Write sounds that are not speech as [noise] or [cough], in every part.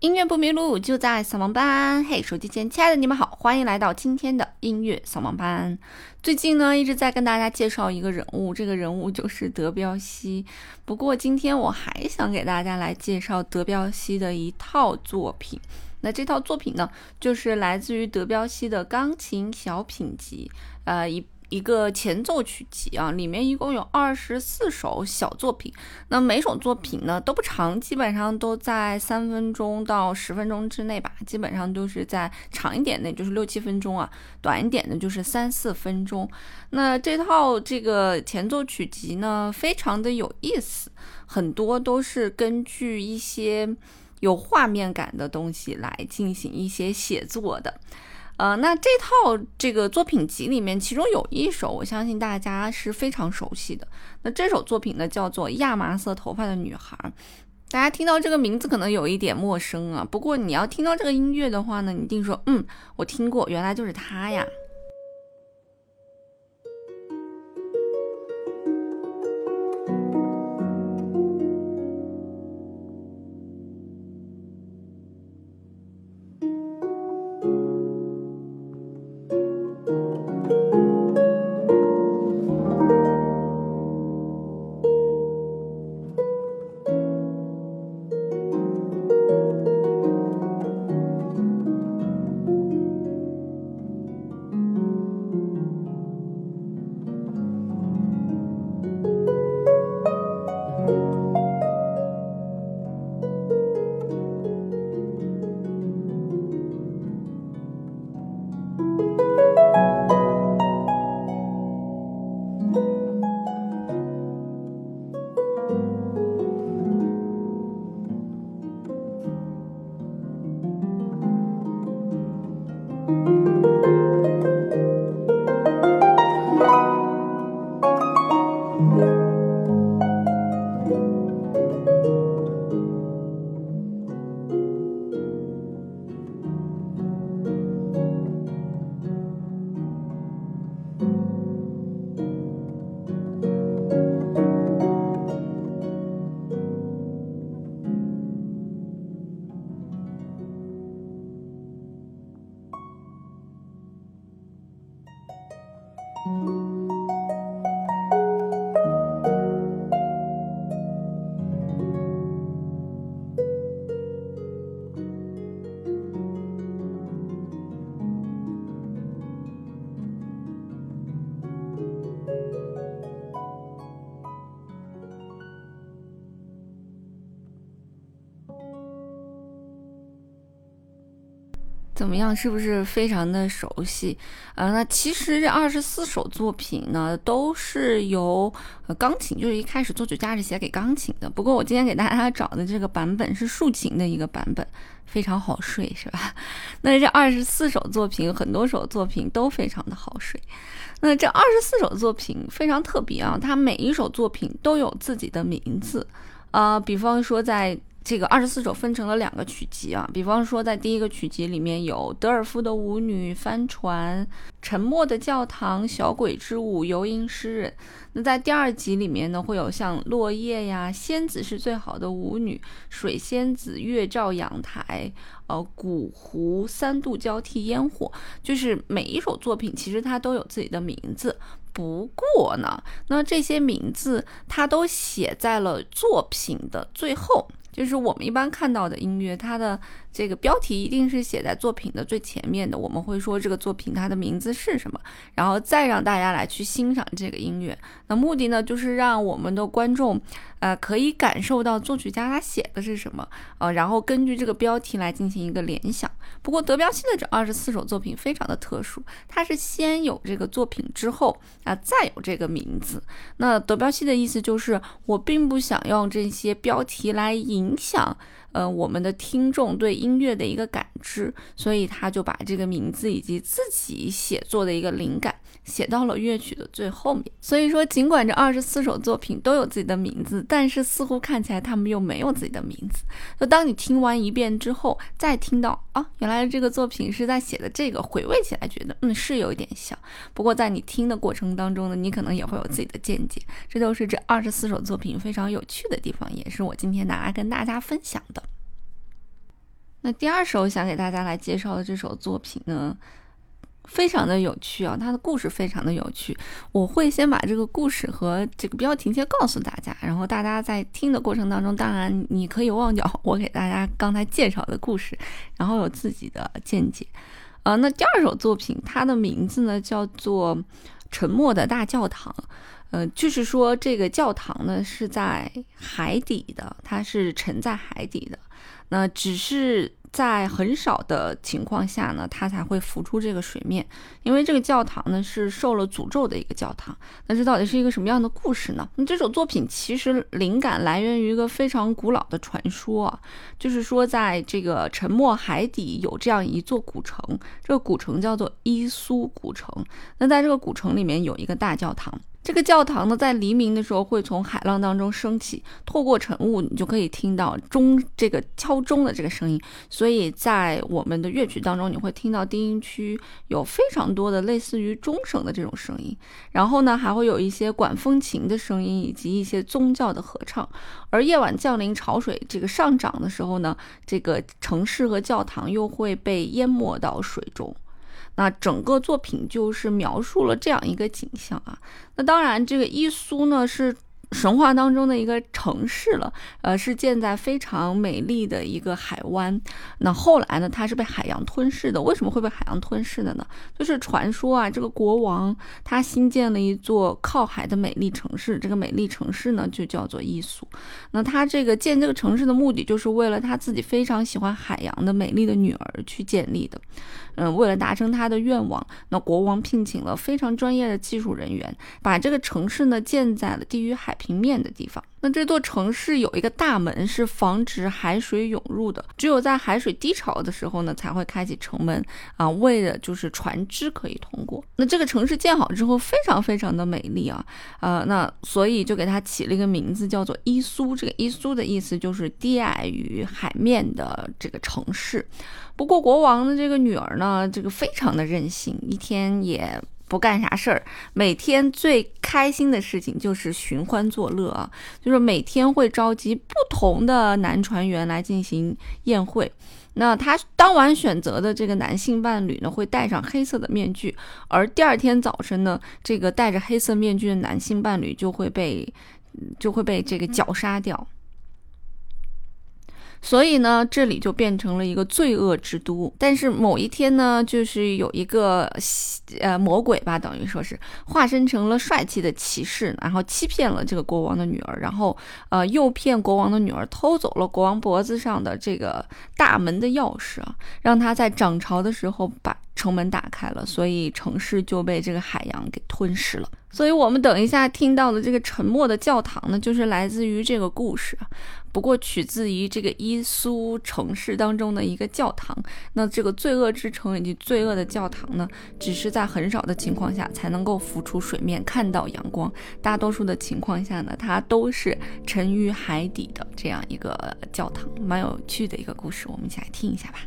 音乐不迷路，就在扫盲班。嘿，手机前亲爱的你们好，欢迎来到今天的音乐扫盲班。最近呢，一直在跟大家介绍一个人物，这个人物就是德彪西。不过今天我还想给大家来介绍德彪西的一套作品。那这套作品呢，就是来自于德彪西的钢琴小品集，呃一。一个前奏曲集啊，里面一共有二十四首小作品。那每首作品呢都不长，基本上都在三分钟到十分钟之内吧。基本上都是在长一点的，就是六七分钟啊；短一点的，就是三四分钟。那这套这个前奏曲集呢，非常的有意思，很多都是根据一些有画面感的东西来进行一些写作的。呃，那这套这个作品集里面，其中有一首，我相信大家是非常熟悉的。那这首作品呢，叫做《亚麻色头发的女孩》。大家听到这个名字可能有一点陌生啊，不过你要听到这个音乐的话呢，你一定说，嗯，我听过，原来就是她呀。怎么样？是不是非常的熟悉？呃，那其实这二十四首作品呢，都是由呃钢琴，就是一开始作曲家是写给钢琴的。不过我今天给大家找的这个版本是竖琴的一个版本，非常好睡，是吧？[laughs] 那这二十四首作品，很多首作品都非常的好睡。那这二十四首作品非常特别啊，它每一首作品都有自己的名字。呃，比方说在。这个二十四首分成了两个曲集啊，比方说在第一个曲集里面有德尔夫的舞女、帆船、沉默的教堂、小鬼之舞、游吟诗人。那在第二集里面呢，会有像落叶呀、仙子是最好的舞女、水仙子、月照阳台、呃古湖、三度交替烟火。就是每一首作品其实它都有自己的名字，不过呢，那这些名字它都写在了作品的最后。就是我们一般看到的音乐，它的。这个标题一定是写在作品的最前面的，我们会说这个作品它的名字是什么，然后再让大家来去欣赏这个音乐。那目的呢，就是让我们的观众，呃，可以感受到作曲家他写的是什么，呃，然后根据这个标题来进行一个联想。不过德彪西的这二十四首作品非常的特殊，它是先有这个作品之后啊，再有这个名字。那德彪西的意思就是，我并不想用这些标题来影响。呃，我们的听众对音乐的一个感知，所以他就把这个名字以及自己写作的一个灵感写到了乐曲的最后面。所以说，尽管这二十四首作品都有自己的名字，但是似乎看起来他们又没有自己的名字。就当你听完一遍之后，再听到啊，原来这个作品是在写的这个，回味起来觉得嗯是有一点像。不过在你听的过程当中呢，你可能也会有自己的见解。这就是这二十四首作品非常有趣的地方，也是我今天拿来跟大家分享的。那第二首想给大家来介绍的这首作品呢，非常的有趣啊，它的故事非常的有趣。我会先把这个故事和这个标题先告诉大家，然后大家在听的过程当中，当然你可以忘掉我给大家刚才介绍的故事，然后有自己的见解。呃，那第二首作品，它的名字呢叫做《沉默的大教堂》。呃，就是说这个教堂呢是在海底的，它是沉在海底的。那只是在很少的情况下呢，它才会浮出这个水面。因为这个教堂呢是受了诅咒的一个教堂。那这到底是一个什么样的故事呢？那这首作品其实灵感来源于一个非常古老的传说，就是说在这个沉没海底有这样一座古城，这个古城叫做伊苏古城。那在这个古城里面有一个大教堂。这个教堂呢，在黎明的时候会从海浪当中升起，透过晨雾，你就可以听到钟这个敲钟的这个声音。所以在我们的乐曲当中，你会听到低音区有非常多的类似于钟声的这种声音。然后呢，还会有一些管风琴的声音，以及一些宗教的合唱。而夜晚降临，潮水这个上涨的时候呢，这个城市和教堂又会被淹没到水中。那整个作品就是描述了这样一个景象啊。那当然，这个伊苏呢是。神话当中的一个城市了，呃，是建在非常美丽的一个海湾。那后来呢，它是被海洋吞噬的。为什么会被海洋吞噬的呢？就是传说啊，这个国王他新建了一座靠海的美丽城市，这个美丽城市呢就叫做伊苏。那他这个建这个城市的目的，就是为了他自己非常喜欢海洋的美丽的女儿去建立的。嗯，为了达成他的愿望，那国王聘请了非常专业的技术人员，把这个城市呢建在了低于海平面的地方。那这座城市有一个大门，是防止海水涌入的，只有在海水低潮的时候呢，才会开启城门啊，为的就是船只可以通过。那这个城市建好之后，非常非常的美丽啊，呃，那所以就给它起了一个名字，叫做伊苏。这个伊苏的意思就是低矮于海面的这个城市。不过国王的这个女儿呢，这个非常的任性，一天也。不干啥事儿，每天最开心的事情就是寻欢作乐啊，就是每天会召集不同的男船员来进行宴会。那他当晚选择的这个男性伴侣呢，会戴上黑色的面具，而第二天早晨呢，这个戴着黑色面具的男性伴侣就会被就会被这个绞杀掉。所以呢，这里就变成了一个罪恶之都。但是某一天呢，就是有一个呃魔鬼吧，等于说是化身成了帅气的骑士，然后欺骗了这个国王的女儿，然后呃诱骗国王的女儿偷走了国王脖子上的这个大门的钥匙啊，让他在涨潮的时候把。城门打开了，所以城市就被这个海洋给吞噬了。所以，我们等一下听到的这个沉默的教堂呢，就是来自于这个故事。不过，取自于这个伊苏城市当中的一个教堂。那这个罪恶之城以及罪恶的教堂呢，只是在很少的情况下才能够浮出水面，看到阳光。大多数的情况下呢，它都是沉于海底的这样一个教堂。蛮有趣的一个故事，我们一起来听一下吧。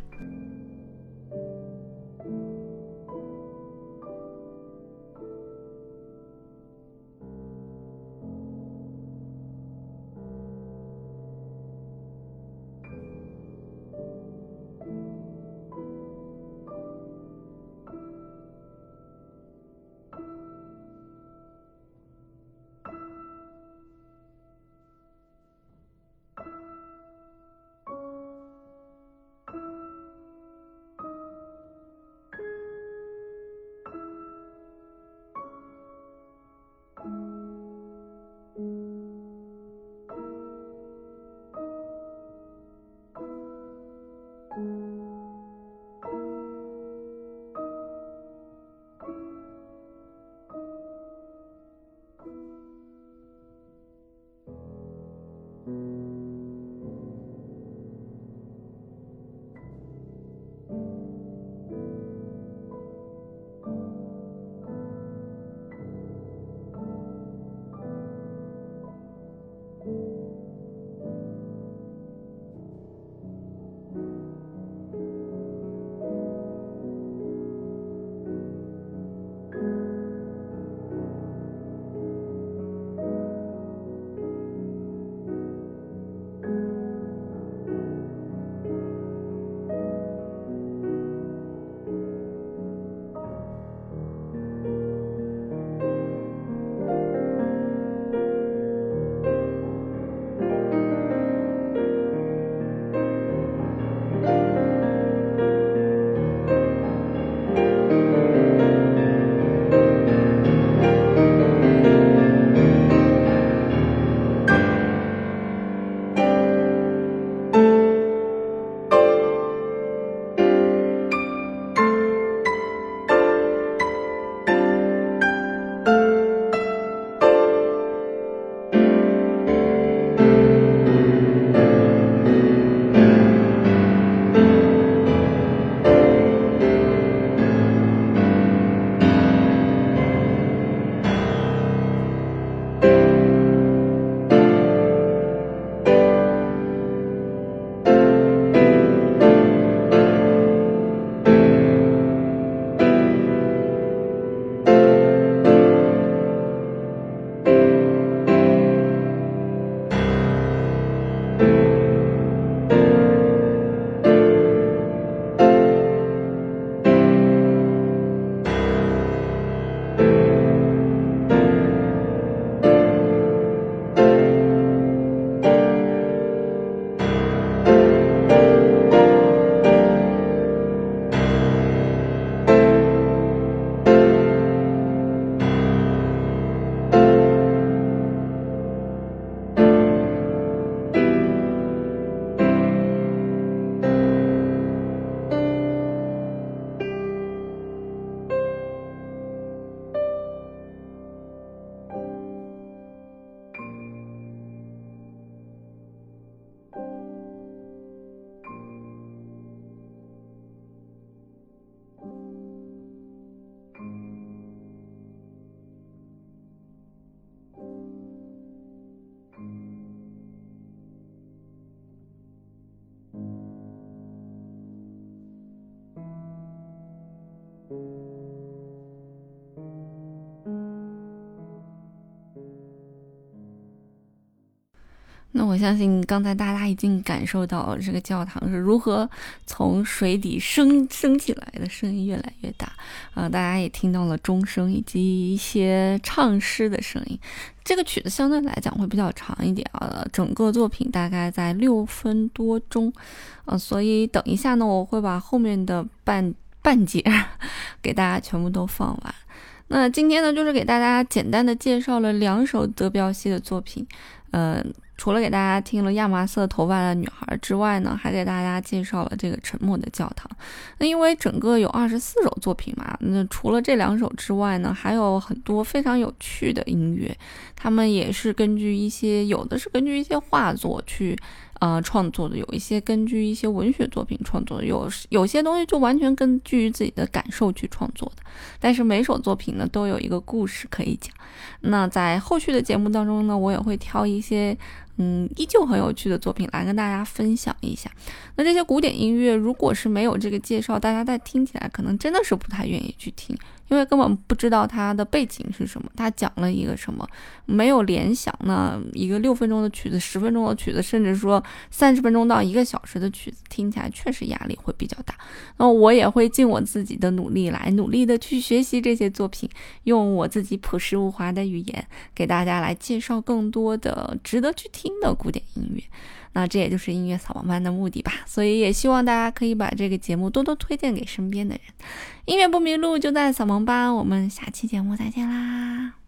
我相信刚才大家已经感受到这个教堂是如何从水底升升起来的，声音越来越大啊！大家也听到了钟声以及一些唱诗的声音。这个曲子相对来讲会比较长一点啊，整个作品大概在六分多钟，呃，所以等一下呢，我会把后面的半半截 [laughs] 给大家全部都放完。那今天呢，就是给大家简单的介绍了两首德彪西的作品，呃。除了给大家听了亚麻色头发的女孩之外呢，还给大家介绍了这个沉默的教堂。那因为整个有二十四首作品嘛，那除了这两首之外呢，还有很多非常有趣的音乐，他们也是根据一些，有的是根据一些画作去。呃，创作的有一些根据一些文学作品创作的，有有些东西就完全根据自己的感受去创作的。但是每首作品呢，都有一个故事可以讲。那在后续的节目当中呢，我也会挑一些。嗯，依旧很有趣的作品来跟大家分享一下。那这些古典音乐，如果是没有这个介绍，大家在听起来可能真的是不太愿意去听，因为根本不知道它的背景是什么，它讲了一个什么，没有联想。那一个六分钟的曲子、十分钟的曲子，甚至说三十分钟到一个小时的曲子，听起来确实压力会比较大。那我也会尽我自己的努力来努力的去学习这些作品，用我自己朴实无华的语言给大家来介绍更多的值得去听。的古典音乐，那这也就是音乐扫盲班的目的吧。所以也希望大家可以把这个节目多多推荐给身边的人。音乐不迷路就在扫盲班，我们下期节目再见啦！